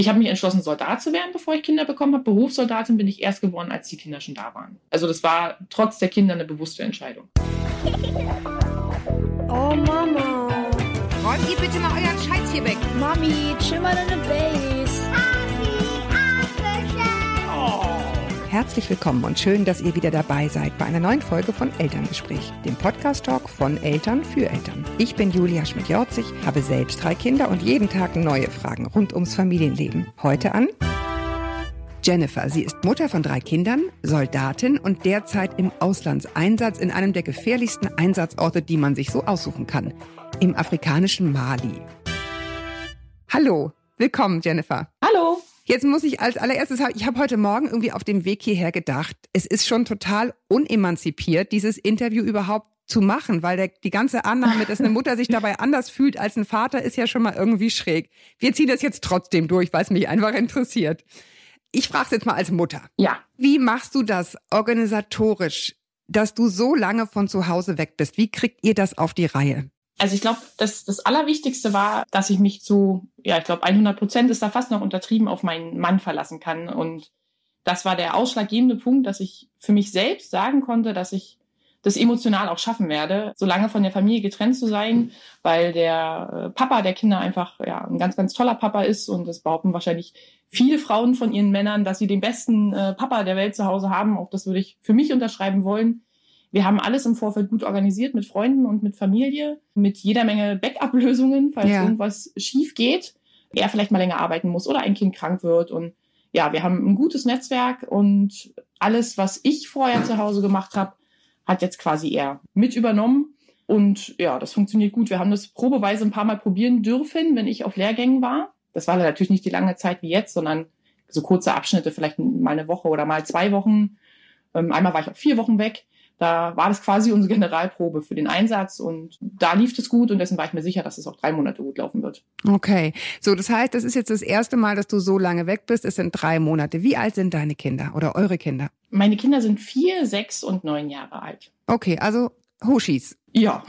Ich habe mich entschlossen, Soldat zu werden, bevor ich Kinder bekommen habe. Berufssoldatin bin ich erst geworden, als die Kinder schon da waren. Also das war trotz der Kinder eine bewusste Entscheidung. Oh Mama. Räumt ihr bitte mal euren Scheiß hier weg. Mami, chill mal deine Base. Herzlich willkommen und schön, dass ihr wieder dabei seid bei einer neuen Folge von Elterngespräch, dem Podcast-Talk von Eltern für Eltern. Ich bin Julia Schmidt-Jorzig, habe selbst drei Kinder und jeden Tag neue Fragen rund ums Familienleben. Heute an Jennifer. Sie ist Mutter von drei Kindern, Soldatin und derzeit im Auslandseinsatz in einem der gefährlichsten Einsatzorte, die man sich so aussuchen kann, im afrikanischen Mali. Hallo, willkommen Jennifer. Hallo. Jetzt muss ich als allererstes, ich habe heute Morgen irgendwie auf dem Weg hierher gedacht, es ist schon total unemanzipiert, dieses Interview überhaupt zu machen, weil der, die ganze Annahme, dass eine Mutter sich dabei anders fühlt als ein Vater, ist ja schon mal irgendwie schräg. Wir ziehen das jetzt trotzdem durch, weil es mich einfach interessiert. Ich frage es jetzt mal als Mutter. Ja. Wie machst du das organisatorisch, dass du so lange von zu Hause weg bist? Wie kriegt ihr das auf die Reihe? Also ich glaube, das, das Allerwichtigste war, dass ich mich zu, ja, ich glaube 100 Prozent ist da fast noch untertrieben, auf meinen Mann verlassen kann. Und das war der ausschlaggebende Punkt, dass ich für mich selbst sagen konnte, dass ich das emotional auch schaffen werde, so lange von der Familie getrennt zu sein, weil der äh, Papa der Kinder einfach ja, ein ganz, ganz toller Papa ist und das behaupten wahrscheinlich viele Frauen von ihren Männern, dass sie den besten äh, Papa der Welt zu Hause haben. Auch das würde ich für mich unterschreiben wollen. Wir haben alles im Vorfeld gut organisiert mit Freunden und mit Familie, mit jeder Menge Backup-Lösungen, falls ja. irgendwas schief geht, er vielleicht mal länger arbeiten muss oder ein Kind krank wird. Und ja, wir haben ein gutes Netzwerk und alles, was ich vorher zu Hause gemacht habe, hat jetzt quasi er mit übernommen. Und ja, das funktioniert gut. Wir haben das probeweise ein paar Mal probieren dürfen, wenn ich auf Lehrgängen war. Das war natürlich nicht die lange Zeit wie jetzt, sondern so kurze Abschnitte, vielleicht mal eine Woche oder mal zwei Wochen. Ähm, einmal war ich auch vier Wochen weg. Da war das quasi unsere Generalprobe für den Einsatz und da lief es gut und dessen war ich mir sicher, dass es auch drei Monate gut laufen wird. Okay, so das heißt, das ist jetzt das erste Mal, dass du so lange weg bist. Es sind drei Monate. Wie alt sind deine Kinder oder eure Kinder? Meine Kinder sind vier, sechs und neun Jahre alt. Okay, also Hoshis. Ja.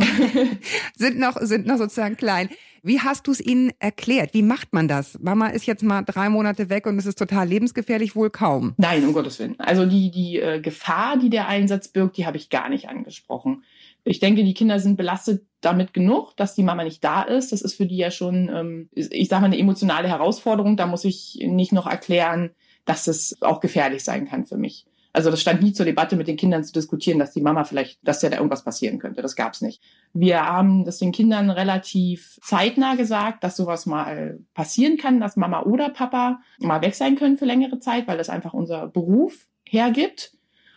sind noch sind noch sozusagen klein. Wie hast du es ihnen erklärt? Wie macht man das? Mama ist jetzt mal drei Monate weg und es ist total lebensgefährlich, wohl kaum. Nein, um Gottes Willen. Also die, die äh, Gefahr, die der Einsatz birgt, die habe ich gar nicht angesprochen. Ich denke, die Kinder sind belastet damit genug, dass die Mama nicht da ist. Das ist für die ja schon, ähm, ich sage mal, eine emotionale Herausforderung. Da muss ich nicht noch erklären, dass es auch gefährlich sein kann für mich. Also das stand nie zur Debatte, mit den Kindern zu diskutieren, dass die Mama vielleicht, dass ja da irgendwas passieren könnte. Das gab's nicht. Wir haben das den Kindern relativ zeitnah gesagt, dass sowas mal passieren kann, dass Mama oder Papa mal weg sein können für längere Zeit, weil das einfach unser Beruf hergibt.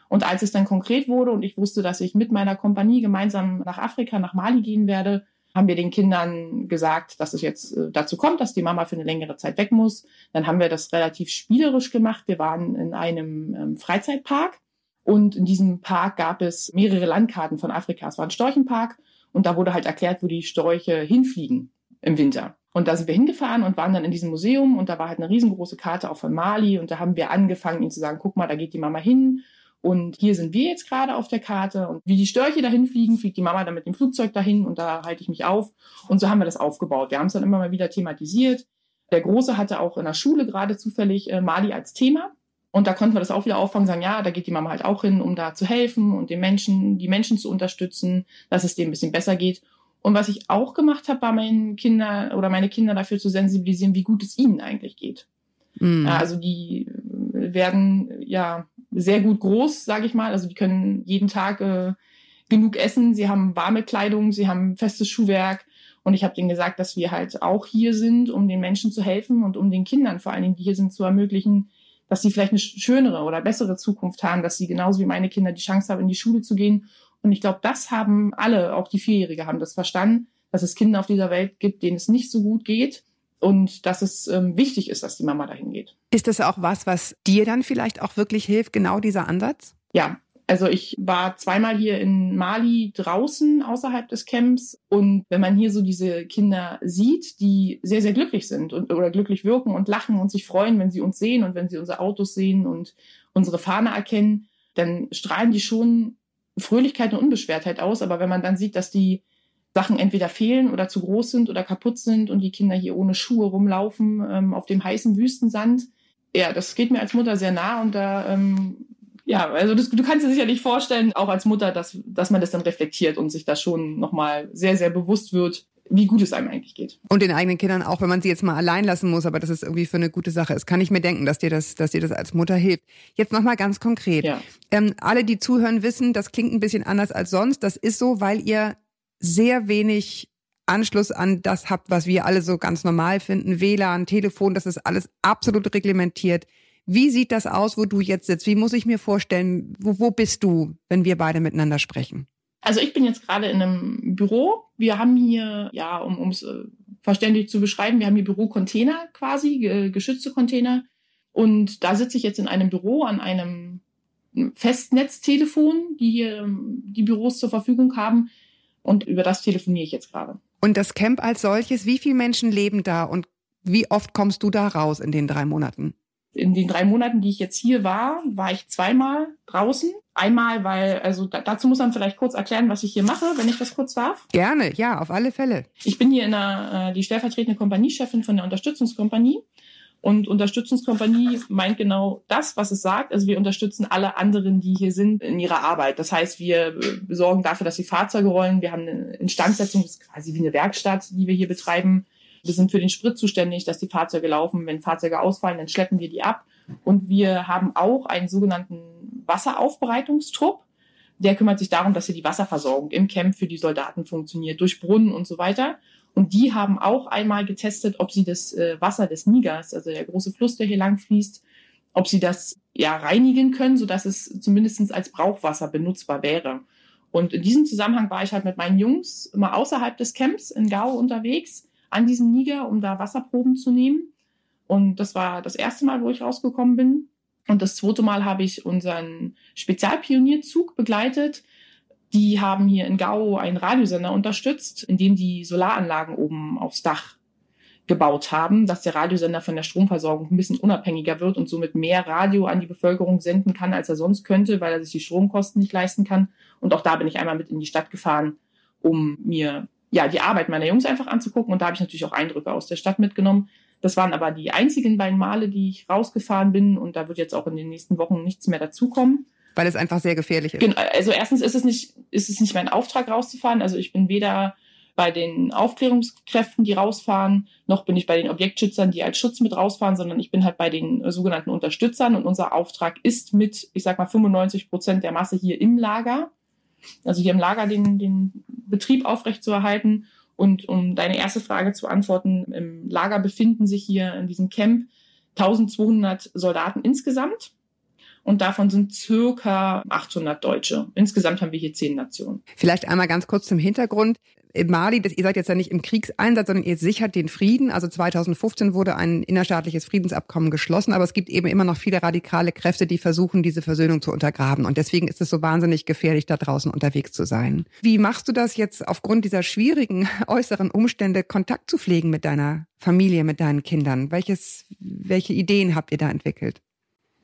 Und als es dann konkret wurde und ich wusste, dass ich mit meiner Kompanie gemeinsam nach Afrika, nach Mali gehen werde, haben wir den Kindern gesagt, dass es jetzt äh, dazu kommt, dass die Mama für eine längere Zeit weg muss. Dann haben wir das relativ spielerisch gemacht. Wir waren in einem ähm, Freizeitpark und in diesem Park gab es mehrere Landkarten von Afrika. Es war ein Storchenpark und da wurde halt erklärt, wo die Storche hinfliegen im Winter. Und da sind wir hingefahren und waren dann in diesem Museum und da war halt eine riesengroße Karte auch von Mali und da haben wir angefangen, ihnen zu sagen, guck mal, da geht die Mama hin und hier sind wir jetzt gerade auf der Karte und wie die Störche dahin fliegen, fliegt die Mama dann mit dem Flugzeug dahin und da halte ich mich auf. Und so haben wir das aufgebaut. Wir haben es dann immer mal wieder thematisiert. Der Große hatte auch in der Schule gerade zufällig äh, Mali als Thema. Und da konnten wir das auch wieder auffangen, sagen, ja, da geht die Mama halt auch hin, um da zu helfen und den Menschen, die Menschen zu unterstützen, dass es denen ein bisschen besser geht. Und was ich auch gemacht habe, war meinen Kinder oder meine Kinder dafür zu sensibilisieren, wie gut es ihnen eigentlich geht. Mhm. Also die werden ja sehr gut groß, sage ich mal. Also die können jeden Tag äh, genug essen. Sie haben warme Kleidung, sie haben festes Schuhwerk. Und ich habe denen gesagt, dass wir halt auch hier sind, um den Menschen zu helfen und um den Kindern vor allen Dingen, die hier sind, zu ermöglichen, dass sie vielleicht eine schönere oder bessere Zukunft haben, dass sie genauso wie meine Kinder die Chance haben, in die Schule zu gehen. Und ich glaube, das haben alle, auch die Vierjährige haben das verstanden, dass es Kinder auf dieser Welt gibt, denen es nicht so gut geht und dass es ähm, wichtig ist, dass die Mama dahin geht. Ist das auch was, was dir dann vielleicht auch wirklich hilft, genau dieser Ansatz? Ja, also ich war zweimal hier in Mali draußen außerhalb des Camps und wenn man hier so diese Kinder sieht, die sehr, sehr glücklich sind und, oder glücklich wirken und lachen und sich freuen, wenn sie uns sehen und wenn sie unsere Autos sehen und unsere Fahne erkennen, dann strahlen die schon Fröhlichkeit und Unbeschwertheit aus. Aber wenn man dann sieht, dass die Sachen entweder fehlen oder zu groß sind oder kaputt sind und die Kinder hier ohne Schuhe rumlaufen ähm, auf dem heißen Wüstensand. Ja, das geht mir als Mutter sehr nah und da, ähm, ja, also das, du kannst dir sicherlich vorstellen, auch als Mutter, dass, dass man das dann reflektiert und sich da schon nochmal sehr, sehr bewusst wird, wie gut es einem eigentlich geht. Und den eigenen Kindern auch, wenn man sie jetzt mal allein lassen muss, aber das ist irgendwie für eine gute Sache ist, kann ich mir denken, dass dir das, dass dir das als Mutter hilft. Jetzt nochmal ganz konkret. Ja. Ähm, alle, die zuhören, wissen, das klingt ein bisschen anders als sonst. Das ist so, weil ihr sehr wenig Anschluss an das habt, was wir alle so ganz normal finden. WLAN, Telefon, das ist alles absolut reglementiert. Wie sieht das aus, wo du jetzt sitzt? Wie muss ich mir vorstellen, wo, wo bist du, wenn wir beide miteinander sprechen? Also ich bin jetzt gerade in einem Büro. Wir haben hier, ja, um es äh, verständlich zu beschreiben, wir haben hier Bürocontainer quasi, ge geschützte Container. Und da sitze ich jetzt in einem Büro an einem Festnetztelefon, die hier ähm, die Büros zur Verfügung haben. Und über das telefoniere ich jetzt gerade. Und das Camp als solches, wie viele Menschen leben da und wie oft kommst du da raus in den drei Monaten? In den drei Monaten, die ich jetzt hier war, war ich zweimal draußen. Einmal, weil, also da, dazu muss man vielleicht kurz erklären, was ich hier mache, wenn ich das kurz darf. Gerne, ja, auf alle Fälle. Ich bin hier in der, äh, die stellvertretende Kompaniechefin von der Unterstützungskompanie. Und Unterstützungskompanie meint genau das, was es sagt. Also wir unterstützen alle anderen, die hier sind, in ihrer Arbeit. Das heißt, wir sorgen dafür, dass die Fahrzeuge rollen. Wir haben eine Instandsetzung, das ist quasi wie eine Werkstatt, die wir hier betreiben. Wir sind für den Sprit zuständig, dass die Fahrzeuge laufen. Wenn Fahrzeuge ausfallen, dann schleppen wir die ab. Und wir haben auch einen sogenannten Wasseraufbereitungstrupp. Der kümmert sich darum, dass hier die Wasserversorgung im Camp für die Soldaten funktioniert, durch Brunnen und so weiter. Und die haben auch einmal getestet, ob sie das äh, Wasser des Nigers, also der große Fluss, der hier lang fließt, ob sie das ja reinigen können, sodass es zumindest als Brauchwasser benutzbar wäre. Und in diesem Zusammenhang war ich halt mit meinen Jungs immer außerhalb des Camps in Gao unterwegs an diesem Niger, um da Wasserproben zu nehmen. Und das war das erste Mal, wo ich rausgekommen bin. Und das zweite Mal habe ich unseren Spezialpionierzug begleitet. Die haben hier in Gao einen Radiosender unterstützt, in dem die Solaranlagen oben aufs Dach gebaut haben, dass der Radiosender von der Stromversorgung ein bisschen unabhängiger wird und somit mehr Radio an die Bevölkerung senden kann, als er sonst könnte, weil er sich die Stromkosten nicht leisten kann. Und auch da bin ich einmal mit in die Stadt gefahren, um mir ja die Arbeit meiner Jungs einfach anzugucken. Und da habe ich natürlich auch Eindrücke aus der Stadt mitgenommen. Das waren aber die einzigen beiden Male, die ich rausgefahren bin. Und da wird jetzt auch in den nächsten Wochen nichts mehr dazukommen. Weil es einfach sehr gefährlich ist. Genau, also erstens ist es nicht, ist es nicht mein Auftrag rauszufahren. Also ich bin weder bei den Aufklärungskräften, die rausfahren, noch bin ich bei den Objektschützern, die als Schutz mit rausfahren, sondern ich bin halt bei den sogenannten Unterstützern und unser Auftrag ist mit, ich sag mal, 95 Prozent der Masse hier im Lager, also hier im Lager den, den Betrieb aufrechtzuerhalten und um deine erste Frage zu antworten, im Lager befinden sich hier in diesem Camp 1200 Soldaten insgesamt. Und davon sind circa 800 Deutsche. Insgesamt haben wir hier zehn Nationen. Vielleicht einmal ganz kurz zum Hintergrund. In Mali, das, ihr seid jetzt ja nicht im Kriegseinsatz, sondern ihr sichert den Frieden. Also 2015 wurde ein innerstaatliches Friedensabkommen geschlossen, aber es gibt eben immer noch viele radikale Kräfte, die versuchen, diese Versöhnung zu untergraben. Und deswegen ist es so wahnsinnig gefährlich, da draußen unterwegs zu sein. Wie machst du das jetzt aufgrund dieser schwierigen äußeren Umstände, Kontakt zu pflegen mit deiner Familie, mit deinen Kindern? Welches, welche Ideen habt ihr da entwickelt?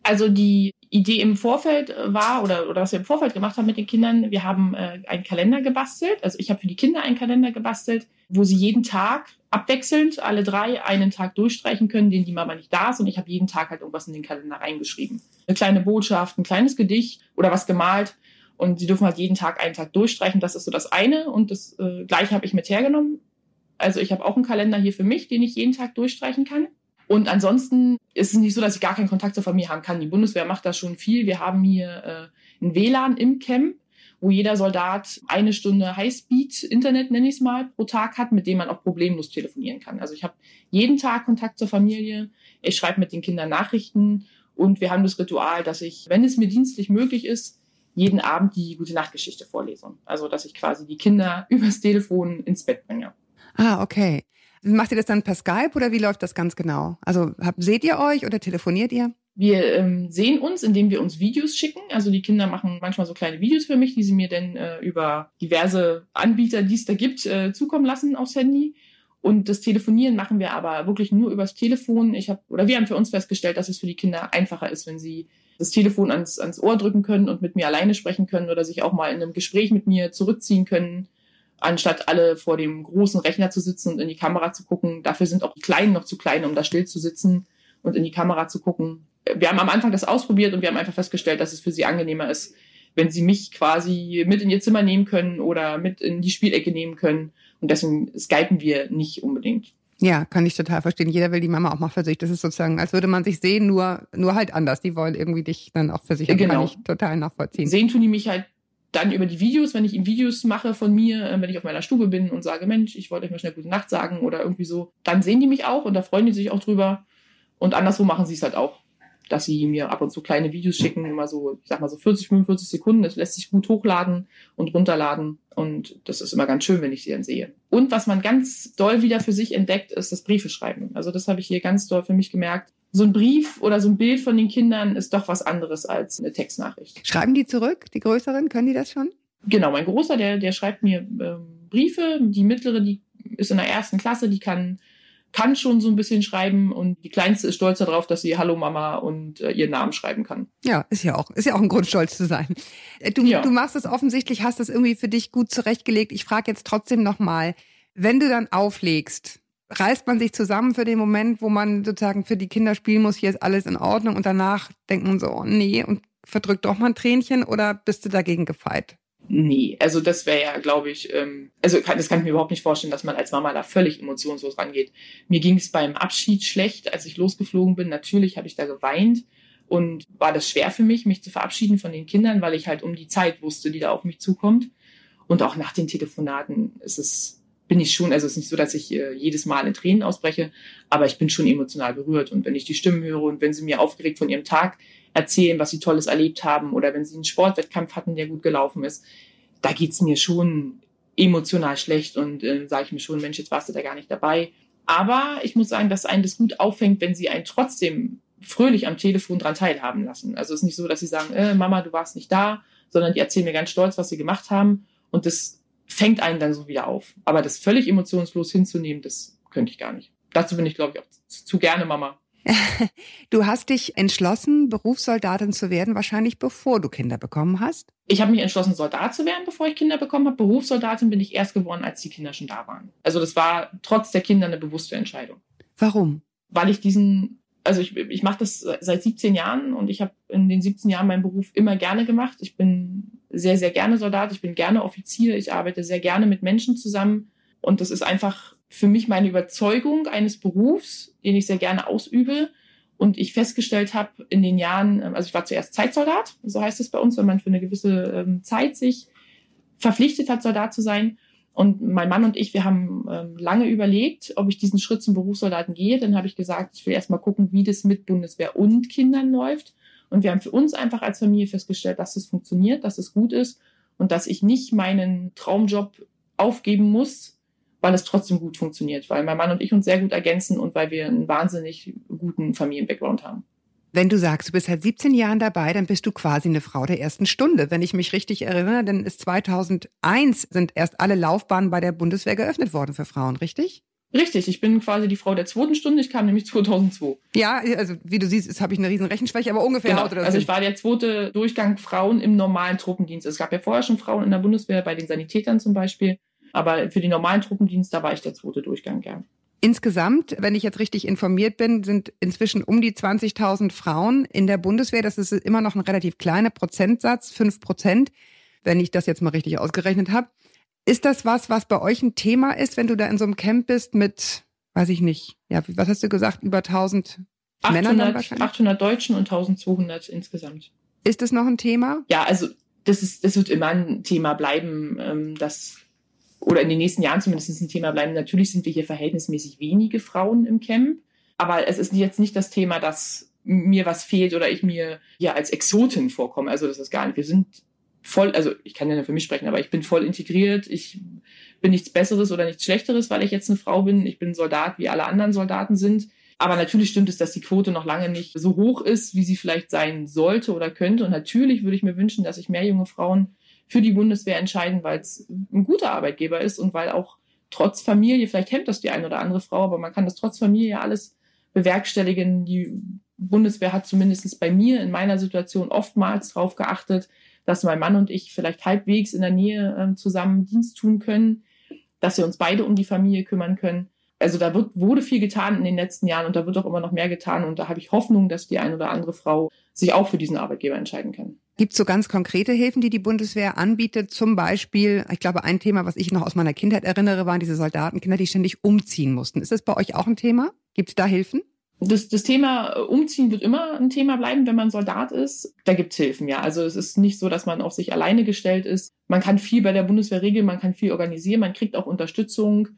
Also die Idee im Vorfeld war, oder, oder was wir im Vorfeld gemacht haben mit den Kindern, wir haben äh, einen Kalender gebastelt. Also ich habe für die Kinder einen Kalender gebastelt, wo sie jeden Tag abwechselnd alle drei einen Tag durchstreichen können, den die Mama nicht da ist. Und ich habe jeden Tag halt irgendwas in den Kalender reingeschrieben. Eine kleine Botschaft, ein kleines Gedicht oder was gemalt. Und sie dürfen halt jeden Tag einen Tag durchstreichen. Das ist so das eine. Und das äh, gleiche habe ich mit hergenommen. Also ich habe auch einen Kalender hier für mich, den ich jeden Tag durchstreichen kann. Und ansonsten ist es nicht so, dass ich gar keinen Kontakt zur Familie haben kann. Die Bundeswehr macht das schon viel. Wir haben hier äh, ein WLAN im Camp, wo jeder Soldat eine Stunde Highspeed-Internet, nenne ich es mal, pro Tag hat, mit dem man auch problemlos telefonieren kann. Also ich habe jeden Tag Kontakt zur Familie. Ich schreibe mit den Kindern Nachrichten und wir haben das Ritual, dass ich, wenn es mir dienstlich möglich ist, jeden Abend die gute Nachtgeschichte vorlese. Also dass ich quasi die Kinder übers Telefon ins Bett bringe. Ah, okay. Macht ihr das dann per Skype oder wie läuft das ganz genau? Also habt, seht ihr euch oder telefoniert ihr? Wir ähm, sehen uns, indem wir uns Videos schicken. Also die Kinder machen manchmal so kleine Videos für mich, die sie mir dann äh, über diverse Anbieter, die es da gibt, äh, zukommen lassen aufs Handy. Und das Telefonieren machen wir aber wirklich nur übers Telefon. Ich habe oder wir haben für uns festgestellt, dass es für die Kinder einfacher ist, wenn sie das Telefon ans, ans Ohr drücken können und mit mir alleine sprechen können oder sich auch mal in einem Gespräch mit mir zurückziehen können anstatt alle vor dem großen Rechner zu sitzen und in die Kamera zu gucken. Dafür sind auch die Kleinen noch zu klein, um da still zu sitzen und in die Kamera zu gucken. Wir haben am Anfang das ausprobiert und wir haben einfach festgestellt, dass es für sie angenehmer ist, wenn sie mich quasi mit in ihr Zimmer nehmen können oder mit in die Spielecke nehmen können. Und deswegen skypen wir nicht unbedingt. Ja, kann ich total verstehen. Jeder will die Mama auch mal für sich. Das ist sozusagen, als würde man sich sehen, nur, nur halt anders. Die wollen irgendwie dich dann auch für sich. Genau. Kann ich total nachvollziehen. Sehen tun die mich halt dann über die Videos, wenn ich ihnen Videos mache von mir, äh, wenn ich auf meiner Stube bin und sage, Mensch, ich wollte euch mal schnell gute Nacht sagen oder irgendwie so, dann sehen die mich auch und da freuen die sich auch drüber. Und anderswo machen sie es halt auch dass sie mir ab und zu kleine Videos schicken, immer so, ich sag mal so 40, 45 Sekunden. Das lässt sich gut hochladen und runterladen. Und das ist immer ganz schön, wenn ich sie dann sehe. Und was man ganz doll wieder für sich entdeckt, ist das Briefe schreiben. Also das habe ich hier ganz doll für mich gemerkt. So ein Brief oder so ein Bild von den Kindern ist doch was anderes als eine Textnachricht. Schreiben die zurück, die Größeren? Können die das schon? Genau, mein Großer, der, der schreibt mir ähm, Briefe. Die mittlere, die ist in der ersten Klasse, die kann kann schon so ein bisschen schreiben und die Kleinste ist stolz darauf, dass sie Hallo Mama und äh, ihren Namen schreiben kann. Ja, ist ja auch, ist ja auch ein Grund, stolz zu sein. Äh, du, ja. du machst es offensichtlich, hast das irgendwie für dich gut zurechtgelegt. Ich frage jetzt trotzdem nochmal, wenn du dann auflegst, reißt man sich zusammen für den Moment, wo man sozusagen für die Kinder spielen muss, hier ist alles in Ordnung und danach denkt man so, oh nee, und verdrückt doch mal ein Tränchen oder bist du dagegen gefeit? Nee, also das wäre ja, glaube ich, ähm, also kann, das kann ich mir überhaupt nicht vorstellen, dass man als Mama da völlig emotionslos rangeht. Mir ging es beim Abschied schlecht, als ich losgeflogen bin. Natürlich habe ich da geweint und war das schwer für mich, mich zu verabschieden von den Kindern, weil ich halt um die Zeit wusste, die da auf mich zukommt. Und auch nach den Telefonaten ist es, bin ich schon, also es ist nicht so, dass ich äh, jedes Mal in Tränen ausbreche, aber ich bin schon emotional berührt. Und wenn ich die Stimmen höre und wenn sie mir aufgeregt von ihrem Tag erzählen, was sie Tolles erlebt haben oder wenn sie einen Sportwettkampf hatten, der gut gelaufen ist. Da geht's mir schon emotional schlecht und äh, sage ich mir schon, Mensch, jetzt warst du da gar nicht dabei. Aber ich muss sagen, dass einen das gut auffängt, wenn sie einen trotzdem fröhlich am Telefon dran teilhaben lassen. Also es ist nicht so, dass sie sagen, äh, Mama, du warst nicht da, sondern die erzählen mir ganz stolz, was sie gemacht haben. Und das fängt einen dann so wieder auf. Aber das völlig emotionslos hinzunehmen, das könnte ich gar nicht. Dazu bin ich, glaube ich, auch zu gerne Mama. Du hast dich entschlossen, Berufssoldatin zu werden, wahrscheinlich bevor du Kinder bekommen hast? Ich habe mich entschlossen, Soldat zu werden, bevor ich Kinder bekommen habe. Berufssoldatin bin ich erst geworden, als die Kinder schon da waren. Also das war trotz der Kinder eine bewusste Entscheidung. Warum? Weil ich diesen, also ich, ich mache das seit 17 Jahren und ich habe in den 17 Jahren meinen Beruf immer gerne gemacht. Ich bin sehr, sehr gerne Soldat, ich bin gerne Offizier, ich arbeite sehr gerne mit Menschen zusammen und das ist einfach für mich meine Überzeugung eines Berufs, den ich sehr gerne ausübe. Und ich festgestellt habe in den Jahren, ähm, also ich war zuerst Zeitsoldat, so heißt es bei uns, wenn man für eine gewisse ähm, Zeit sich verpflichtet hat, Soldat zu sein. Und mein Mann und ich, wir haben ähm, lange überlegt, ob ich diesen Schritt zum Berufssoldaten gehe. Dann habe ich gesagt, ich will erst mal gucken, wie das mit Bundeswehr und Kindern läuft. Und wir haben für uns einfach als Familie festgestellt, dass es funktioniert, dass es gut ist und dass ich nicht meinen Traumjob aufgeben muss, weil es trotzdem gut funktioniert, weil mein Mann und ich uns sehr gut ergänzen und weil wir einen wahnsinnig guten Familienbackground haben. Wenn du sagst, du bist seit 17 Jahren dabei, dann bist du quasi eine Frau der ersten Stunde. Wenn ich mich richtig erinnere, dann ist 2001 sind erst alle Laufbahnen bei der Bundeswehr geöffnet worden für Frauen, richtig? Richtig, ich bin quasi die Frau der zweiten Stunde. Ich kam nämlich 2002. Ja, also wie du siehst, habe ich eine riesen Rechenschwäche, aber ungefähr genau. Also ich war der zweite Durchgang Frauen im normalen Truppendienst. Es gab ja vorher schon Frauen in der Bundeswehr, bei den Sanitätern zum Beispiel. Aber für den normalen Truppendienst, da war ich der zweite Durchgang, ja. Insgesamt, wenn ich jetzt richtig informiert bin, sind inzwischen um die 20.000 Frauen in der Bundeswehr. Das ist immer noch ein relativ kleiner Prozentsatz, fünf Prozent, wenn ich das jetzt mal richtig ausgerechnet habe. Ist das was, was bei euch ein Thema ist, wenn du da in so einem Camp bist mit, weiß ich nicht, ja, was hast du gesagt, über 1000 800, Männern wahrscheinlich? 800 Deutschen und 1200 insgesamt. Ist das noch ein Thema? Ja, also das ist, das wird immer ein Thema bleiben, ähm, dass oder in den nächsten Jahren zumindest ein Thema bleiben. Natürlich sind wir hier verhältnismäßig wenige Frauen im Camp, aber es ist jetzt nicht das Thema, dass mir was fehlt oder ich mir hier als Exotin vorkomme. Also das ist gar nicht. Wir sind voll, also ich kann ja nur für mich sprechen, aber ich bin voll integriert. Ich bin nichts Besseres oder nichts Schlechteres, weil ich jetzt eine Frau bin. Ich bin Soldat, wie alle anderen Soldaten sind. Aber natürlich stimmt es, dass die Quote noch lange nicht so hoch ist, wie sie vielleicht sein sollte oder könnte. Und natürlich würde ich mir wünschen, dass sich mehr junge Frauen für die Bundeswehr entscheiden, weil es ein guter Arbeitgeber ist und weil auch trotz Familie, vielleicht hemmt das die eine oder andere Frau, aber man kann das trotz Familie alles bewerkstelligen. Die Bundeswehr hat zumindest bei mir in meiner Situation oftmals darauf geachtet, dass mein Mann und ich vielleicht halbwegs in der Nähe äh, zusammen Dienst tun können. dass wir uns beide um die Familie kümmern können. Also da wird, wurde viel getan in den letzten Jahren und da wird auch immer noch mehr getan. Und da habe ich Hoffnung, dass die eine oder andere Frau sich auch für diesen Arbeitgeber entscheiden kann. Gibt es so ganz konkrete Hilfen, die die Bundeswehr anbietet? Zum Beispiel, ich glaube, ein Thema, was ich noch aus meiner Kindheit erinnere, waren diese Soldatenkinder, die ständig umziehen mussten. Ist das bei euch auch ein Thema? Gibt es da Hilfen? Das, das Thema äh, Umziehen wird immer ein Thema bleiben, wenn man Soldat ist. Da gibt's Hilfen, ja. Also es ist nicht so, dass man auf sich alleine gestellt ist. Man kann viel bei der Bundeswehr regeln, man kann viel organisieren, man kriegt auch Unterstützung.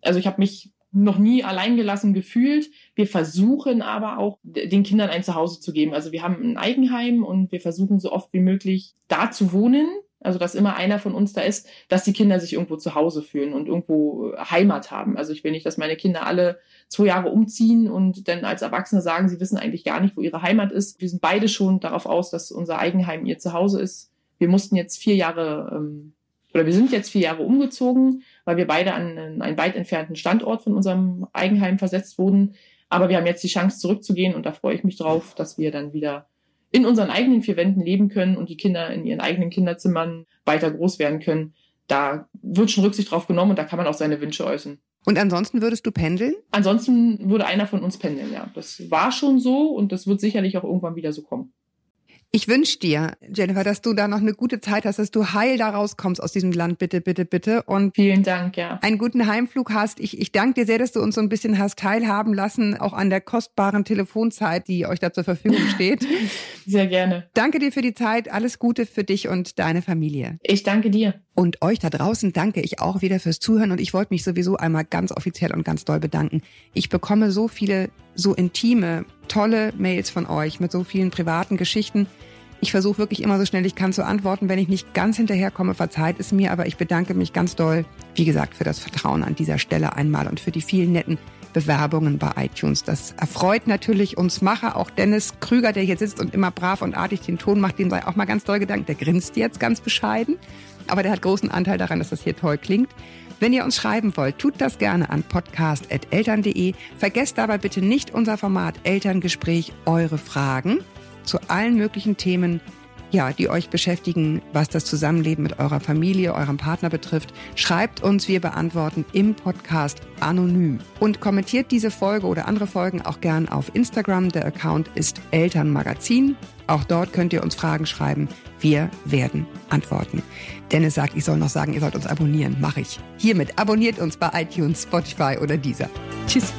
Also ich habe mich noch nie alleingelassen gefühlt. Wir versuchen aber auch, den Kindern ein Zuhause zu geben. Also wir haben ein Eigenheim und wir versuchen so oft wie möglich da zu wohnen, also dass immer einer von uns da ist, dass die Kinder sich irgendwo zu Hause fühlen und irgendwo Heimat haben. Also ich will nicht, dass meine Kinder alle zwei Jahre umziehen und dann als Erwachsene sagen, sie wissen eigentlich gar nicht, wo ihre Heimat ist. Wir sind beide schon darauf aus, dass unser Eigenheim ihr Zuhause ist. Wir mussten jetzt vier Jahre ähm, oder wir sind jetzt vier Jahre umgezogen, weil wir beide an einen weit entfernten Standort von unserem Eigenheim versetzt wurden. Aber wir haben jetzt die Chance zurückzugehen und da freue ich mich drauf, dass wir dann wieder in unseren eigenen vier Wänden leben können und die Kinder in ihren eigenen Kinderzimmern weiter groß werden können. Da wird schon Rücksicht drauf genommen und da kann man auch seine Wünsche äußern. Und ansonsten würdest du pendeln? Ansonsten würde einer von uns pendeln, ja. Das war schon so und das wird sicherlich auch irgendwann wieder so kommen. Ich wünsche dir, Jennifer, dass du da noch eine gute Zeit hast, dass du heil da rauskommst aus diesem Land, bitte, bitte, bitte. Und vielen Dank, ja. Einen guten Heimflug hast. Ich, ich danke dir sehr, dass du uns so ein bisschen hast teilhaben lassen, auch an der kostbaren Telefonzeit, die euch da zur Verfügung steht. sehr gerne. Danke dir für die Zeit. Alles Gute für dich und deine Familie. Ich danke dir. Und euch da draußen danke ich auch wieder fürs Zuhören und ich wollte mich sowieso einmal ganz offiziell und ganz doll bedanken. Ich bekomme so viele, so intime, tolle Mails von euch mit so vielen privaten Geschichten. Ich versuche wirklich immer so schnell ich kann zu antworten. Wenn ich nicht ganz hinterherkomme, verzeiht es mir, aber ich bedanke mich ganz doll, wie gesagt, für das Vertrauen an dieser Stelle einmal und für die vielen netten Bewerbungen bei iTunes. Das erfreut natürlich uns Macher, auch Dennis Krüger, der hier sitzt und immer brav und artig den Ton macht, dem sei auch mal ganz doll gedankt. Der grinst jetzt ganz bescheiden, aber der hat großen Anteil daran, dass das hier toll klingt. Wenn ihr uns schreiben wollt, tut das gerne an podcast.eltern.de. Vergesst dabei bitte nicht unser Format Elterngespräch, eure Fragen zu allen möglichen Themen, ja, die euch beschäftigen, was das Zusammenleben mit eurer Familie, eurem Partner betrifft. Schreibt uns, wir beantworten im Podcast anonym. Und kommentiert diese Folge oder andere Folgen auch gern auf Instagram. Der Account ist Elternmagazin. Auch dort könnt ihr uns Fragen schreiben. Wir werden antworten. Dennis sagt, ich soll noch sagen, ihr sollt uns abonnieren. Mache ich. Hiermit abonniert uns bei iTunes, Spotify oder dieser. Tschüss.